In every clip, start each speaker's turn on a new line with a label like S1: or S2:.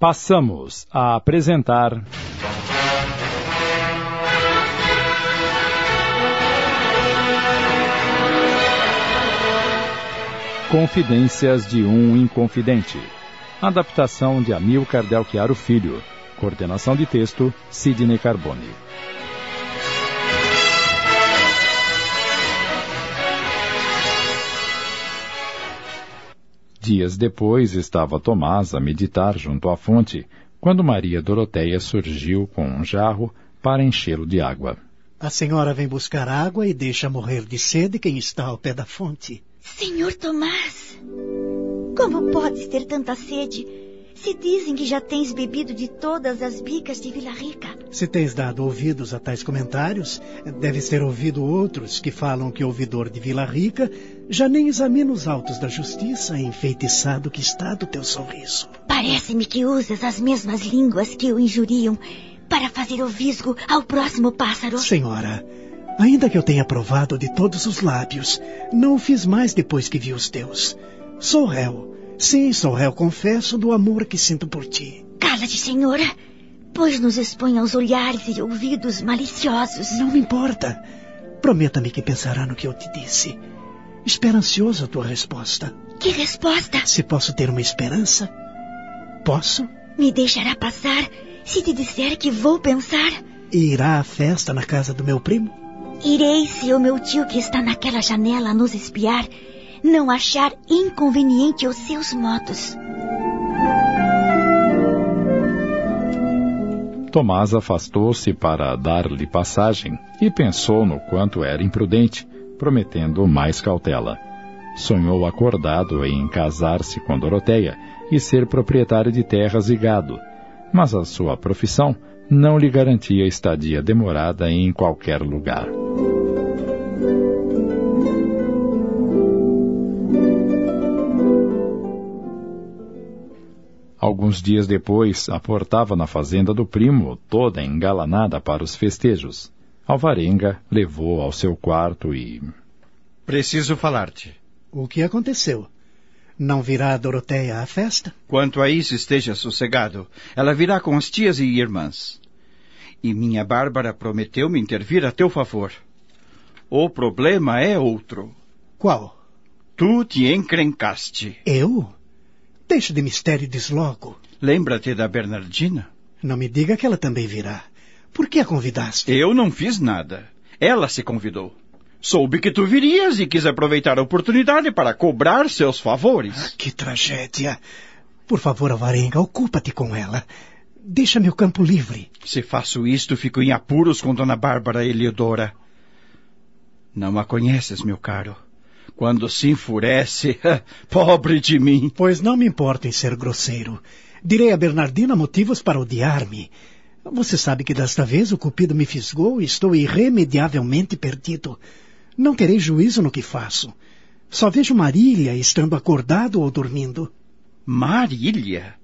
S1: Passamos a apresentar. Confidências de um Inconfidente. Adaptação de Amilcar Delchiaro Filho. Coordenação de texto, Sidney Carbone. Dias depois estava Tomás a meditar junto à fonte, quando Maria Doroteia surgiu com um jarro para enchê-lo de água.
S2: A senhora vem buscar água e deixa morrer de sede quem está ao pé da fonte.
S3: Senhor Tomás, como podes ter tanta sede? Se dizem que já tens bebido de todas as bicas de Vila Rica.
S2: Se tens dado ouvidos a tais comentários, deves ter ouvido outros que falam que o ouvidor de Vila Rica já nem examina os autos da justiça enfeitiçado que está do teu sorriso.
S3: Parece-me que usas as mesmas línguas que o injuriam para fazer o visgo ao próximo pássaro.
S2: Senhora, ainda que eu tenha provado de todos os lábios, não o fiz mais depois que vi os teus. Sou réu Sim, sou réu, confesso, do amor que sinto por ti.
S3: Cala-te, senhora, pois nos expõe aos olhares e ouvidos maliciosos.
S2: Não me importa. Prometa-me que pensará no que eu te disse. Espero ansioso a tua resposta.
S3: Que resposta?
S2: Se posso ter uma esperança? Posso?
S3: Me deixará passar se te disser que vou pensar?
S2: Irá à festa na casa do meu primo?
S3: Irei se o meu tio que está naquela janela a nos espiar não achar inconveniente os seus modos.
S1: Tomás afastou-se para dar-lhe passagem e pensou no quanto era imprudente, prometendo mais cautela. Sonhou acordado em casar-se com Doroteia e ser proprietário de terras e gado, mas a sua profissão não lhe garantia estadia demorada em qualquer lugar. Alguns dias depois, aportava na fazenda do primo, toda engalanada para os festejos. Alvarenga levou ao seu quarto e.
S4: Preciso falar-te.
S2: O que aconteceu? Não virá a Doroteia à festa?
S4: Quanto a isso, esteja sossegado. Ela virá com as tias e irmãs. E minha Bárbara prometeu-me intervir a teu favor. O problema é outro.
S2: Qual?
S4: Tu te encrencaste.
S2: Eu? Deixe de mistério e diz logo.
S4: Lembra-te da Bernardina?
S2: Não me diga que ela também virá. Por que a convidaste?
S4: Eu não fiz nada. Ela se convidou. Soube que tu virias e quis aproveitar a oportunidade para cobrar seus favores.
S2: Ah, que tragédia. Por favor, Alvarenga, ocupa-te com ela. Deixa meu campo livre.
S4: Se faço isto, fico em apuros com Dona Bárbara Eliodora. Não a conheces, meu caro. Quando se enfurece, pobre de mim.
S2: Pois não me importo em ser grosseiro. Direi a Bernardina motivos para odiar-me. Você sabe que desta vez o cupido me fisgou e estou irremediavelmente perdido. Não terei juízo no que faço. Só vejo Marília estando acordado ou dormindo.
S4: Marília?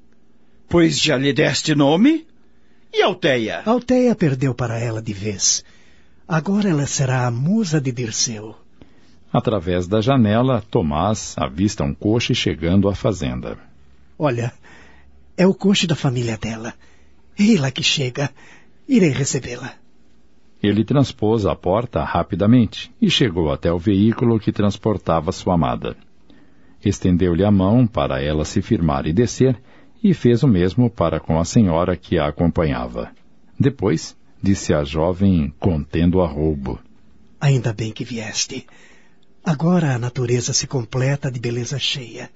S4: Pois já lhe deste nome? E Alteia?
S2: Alteia perdeu para ela de vez. Agora ela será a musa de Dirceu.
S1: Através da janela, Tomás avista um coche chegando à fazenda.
S2: Olha, é o coche da família dela. Ei lá que chega. Irei recebê-la.
S1: Ele transpôs a porta rapidamente e chegou até o veículo que transportava sua amada. Estendeu-lhe a mão para ela se firmar e descer, e fez o mesmo para com a senhora que a acompanhava. Depois, disse a jovem, contendo a roubo.
S2: Ainda bem que vieste. Agora a natureza se completa de beleza cheia.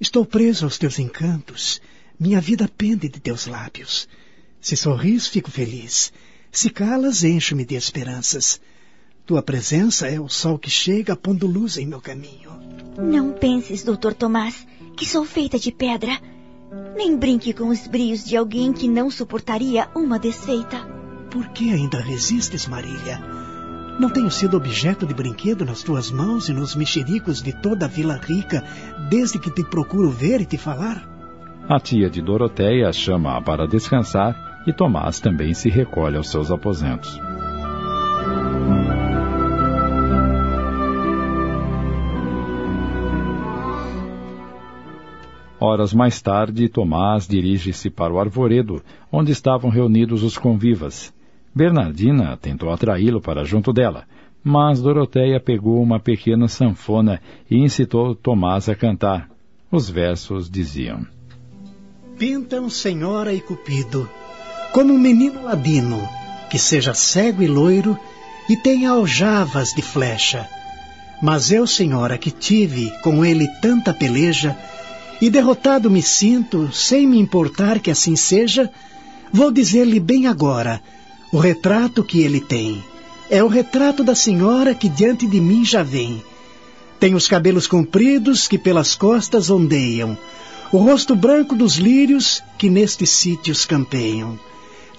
S2: Estou preso aos teus encantos. Minha vida pende de teus lábios. Se sorris, fico feliz. Se calas, encho-me de esperanças. Tua presença é o sol que chega pondo luz em meu caminho.
S3: Não penses, doutor Tomás, que sou feita de pedra. Nem brinque com os brios de alguém que não suportaria uma desfeita.
S2: Por que ainda resistes, Marília? Não tenho sido objeto de brinquedo nas tuas mãos e nos mexericos de toda a Vila Rica desde que te procuro ver e te falar?
S1: A tia de Doroteia chama-a para descansar e Tomás também se recolhe aos seus aposentos. Horas mais tarde, Tomás dirige-se para o arvoredo, onde estavam reunidos os convivas. Bernardina tentou atraí-lo para junto dela, mas Doroteia pegou uma pequena sanfona e incitou Tomás a cantar. Os versos diziam:
S2: Pintam Senhora e Cupido, como um menino ladino, que seja cego e loiro e tenha aljavas de flecha. Mas eu, Senhora, que tive com ele tanta peleja, e derrotado me sinto, sem me importar que assim seja, vou dizer-lhe bem agora o retrato que ele tem. É o retrato da senhora que diante de mim já vem. Tem os cabelos compridos que pelas costas ondeiam, o rosto branco dos lírios que nestes sítios campeiam.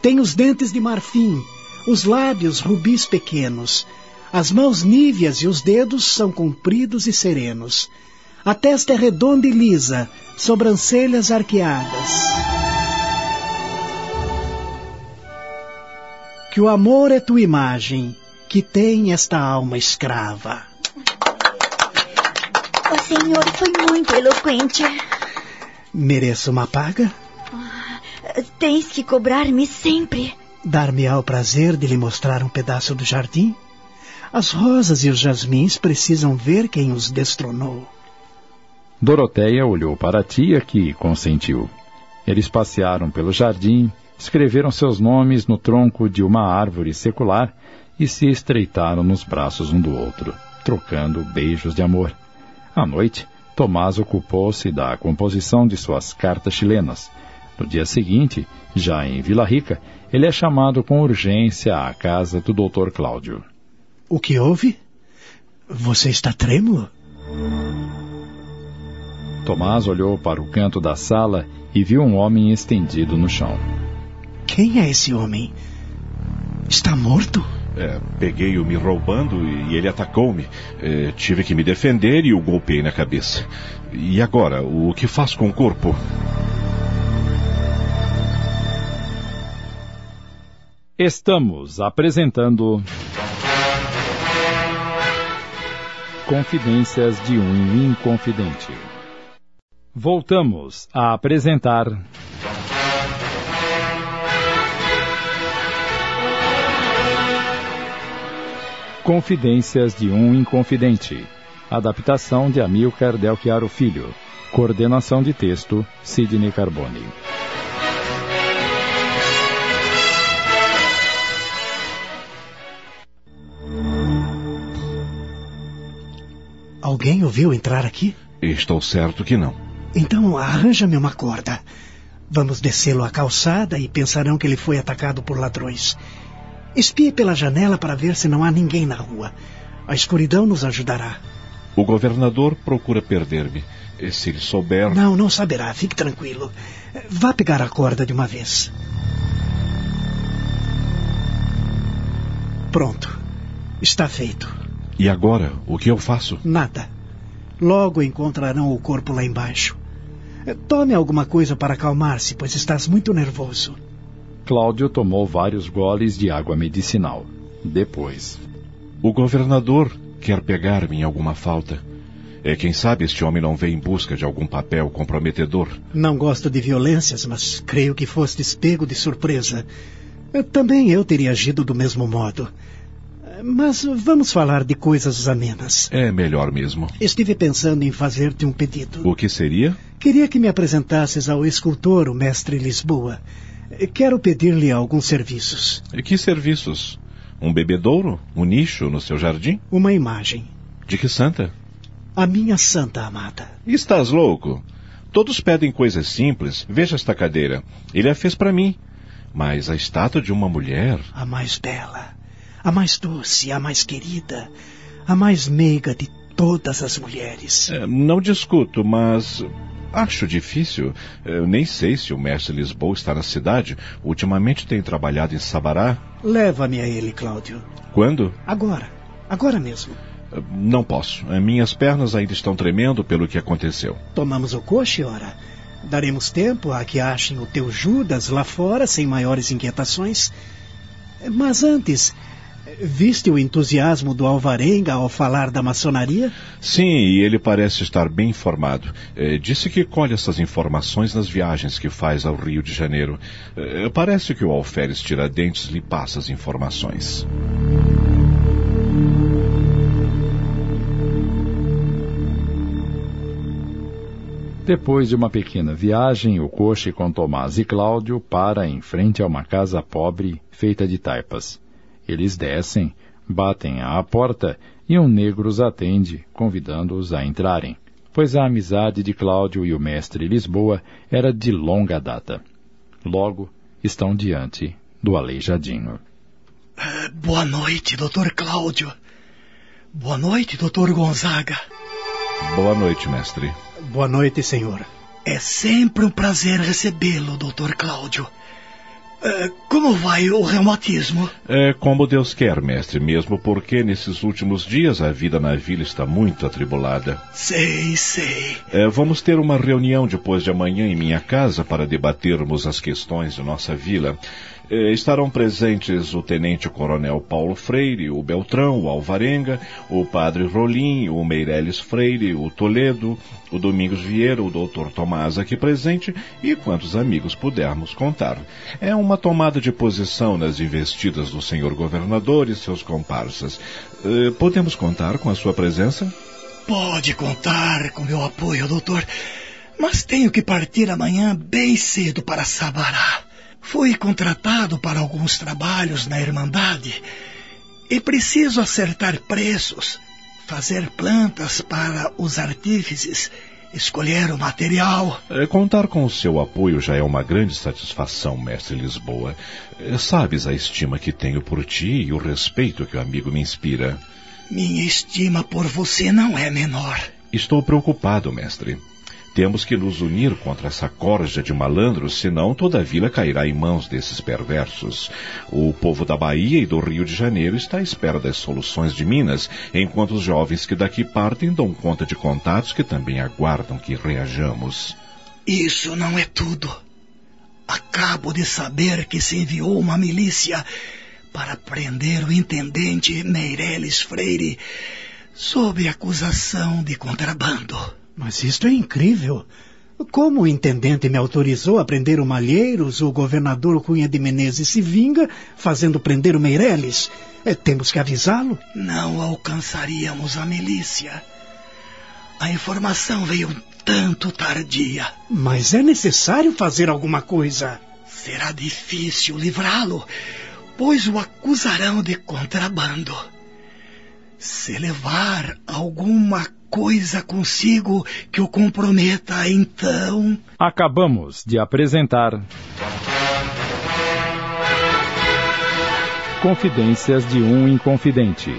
S2: Tem os dentes de marfim, os lábios rubis pequenos, as mãos níveas e os dedos são compridos e serenos. A testa é redonda e lisa, sobrancelhas arqueadas. Que o amor é tua imagem, que tem esta alma escrava.
S3: O senhor foi muito eloquente.
S2: Mereço uma paga?
S3: Tens que cobrar-me sempre.
S2: Dar-me-á o prazer de lhe mostrar um pedaço do jardim? As rosas e os jasmins precisam ver quem os destronou.
S1: Doroteia olhou para a tia que consentiu. Eles passearam pelo jardim, escreveram seus nomes no tronco de uma árvore secular e se estreitaram nos braços um do outro, trocando beijos de amor. À noite, Tomás ocupou-se da composição de suas cartas chilenas. No dia seguinte, já em Vila Rica, ele é chamado com urgência à casa do Dr. Cláudio.
S2: O que houve? Você está trêmulo?
S1: Tomás olhou para o canto da sala e viu um homem estendido no chão.
S2: Quem é esse homem? Está morto?
S5: É, peguei-o me roubando e ele atacou-me. É, tive que me defender e o golpeei na cabeça. E agora, o que faço com o corpo?
S1: Estamos apresentando. Confidências de um Inconfidente. Voltamos a apresentar. Confidências de um Inconfidente. Adaptação de Amilcar Del Chiaro Filho. Coordenação de texto, Sidney Carbone.
S2: Alguém ouviu entrar aqui?
S5: Estou certo que não.
S2: Então arranja-me uma corda. Vamos descê-lo à calçada e pensarão que ele foi atacado por ladrões. Espie pela janela para ver se não há ninguém na rua. A escuridão nos ajudará.
S5: O governador procura perder-me. Se ele souber.
S2: Não, não saberá. Fique tranquilo. Vá pegar a corda de uma vez. Pronto. Está feito.
S5: E agora, o que eu faço?
S2: Nada. Logo encontrarão o corpo lá embaixo. Tome alguma coisa para acalmar-se, pois estás muito nervoso.
S1: Cláudio tomou vários goles de água medicinal. Depois.
S5: O governador quer pegar-me em alguma falta. É quem sabe este homem não veio em busca de algum papel comprometedor.
S2: Não gosto de violências, mas creio que fostes pego de surpresa. Também eu teria agido do mesmo modo. Mas vamos falar de coisas amenas.
S5: É melhor mesmo.
S2: Estive pensando em fazer-te um pedido.
S5: O que seria?
S2: Queria que me apresentasses ao escultor, o mestre Lisboa. Quero pedir-lhe alguns serviços.
S5: E que serviços? Um bebedouro? Um nicho no seu jardim?
S2: Uma imagem.
S5: De que santa?
S2: A minha santa amada.
S5: Estás louco? Todos pedem coisas simples. Veja esta cadeira. Ele a fez para mim. Mas a estátua de uma mulher.
S2: A mais bela, a mais doce, a mais querida, a mais meiga de todas as mulheres.
S5: É, não discuto, mas Acho difícil. Eu nem sei se o mestre Lisboa está na cidade. Ultimamente tem trabalhado em Sabará.
S2: Leva-me a ele, Cláudio.
S5: Quando?
S2: Agora. Agora mesmo.
S5: Não posso. Minhas pernas ainda estão tremendo pelo que aconteceu.
S2: Tomamos o coche, ora. Daremos tempo a que achem o teu Judas lá fora sem maiores inquietações. Mas antes, Viste o entusiasmo do Alvarenga ao falar da maçonaria?
S5: Sim, e ele parece estar bem informado. É, disse que colhe essas informações nas viagens que faz ao Rio de Janeiro. É, parece que o Alferes Tiradentes lhe passa as informações.
S1: Depois de uma pequena viagem, o coche com Tomás e Cláudio para em frente a uma casa pobre feita de taipas. Eles descem, batem à porta e um negro os atende, convidando-os a entrarem, pois a amizade de Cláudio e o mestre Lisboa era de longa data. Logo, estão diante do aleijadinho.
S6: Uh, boa noite, doutor Cláudio. Boa noite, doutor Gonzaga.
S5: Boa noite, mestre.
S2: Boa noite, senhor.
S6: É sempre um prazer recebê-lo, doutor Cláudio. É, como vai o reumatismo?
S5: É como Deus quer, mestre, mesmo porque nesses últimos dias a vida na vila está muito atribulada.
S6: Sei, sei.
S5: É, vamos ter uma reunião depois de amanhã em minha casa para debatermos as questões de nossa vila. Eh, estarão presentes o tenente-coronel Paulo Freire, o Beltrão, o Alvarenga, o padre Rolim, o Meirelles Freire, o Toledo, o Domingos Vieira, o doutor Tomás aqui presente e quantos amigos pudermos contar. É uma tomada de posição nas investidas do senhor governador e seus comparsas. Eh, podemos contar com a sua presença?
S6: Pode contar com meu apoio, doutor. Mas tenho que partir amanhã bem cedo para Sabará. Fui contratado para alguns trabalhos na Irmandade e preciso acertar preços, fazer plantas para os artífices, escolher o material.
S5: É, contar com o seu apoio já é uma grande satisfação, mestre Lisboa. É, sabes a estima que tenho por ti e o respeito que o amigo me inspira.
S6: Minha estima por você não é menor.
S5: Estou preocupado, mestre. Temos que nos unir contra essa corja de malandros, senão toda a vila cairá em mãos desses perversos. O povo da Bahia e do Rio de Janeiro está à espera das soluções de Minas, enquanto os jovens que daqui partem dão conta de contatos que também aguardam que reajamos.
S6: Isso não é tudo. Acabo de saber que se enviou uma milícia para prender o intendente Meireles Freire sob acusação de contrabando.
S2: Mas isto é incrível. Como o intendente me autorizou a prender o Malheiros, o governador Cunha de Menezes se vinga, fazendo prender o Meireles. É, temos que avisá-lo.
S6: Não alcançaríamos a milícia. A informação veio um tanto tardia.
S2: Mas é necessário fazer alguma coisa.
S6: Será difícil livrá-lo, pois o acusarão de contrabando. Se levar alguma coisa consigo que o comprometa, então.
S1: Acabamos de apresentar. Confidências de um Inconfidente.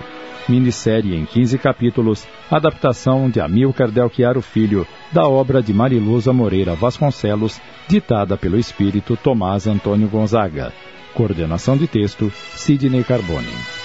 S1: Minissérie em 15 capítulos, adaptação de Amilcar Delchiaro Filho, da obra de Mariluza Moreira Vasconcelos, ditada pelo espírito Tomás Antônio Gonzaga. Coordenação de texto, Sidney Carbone.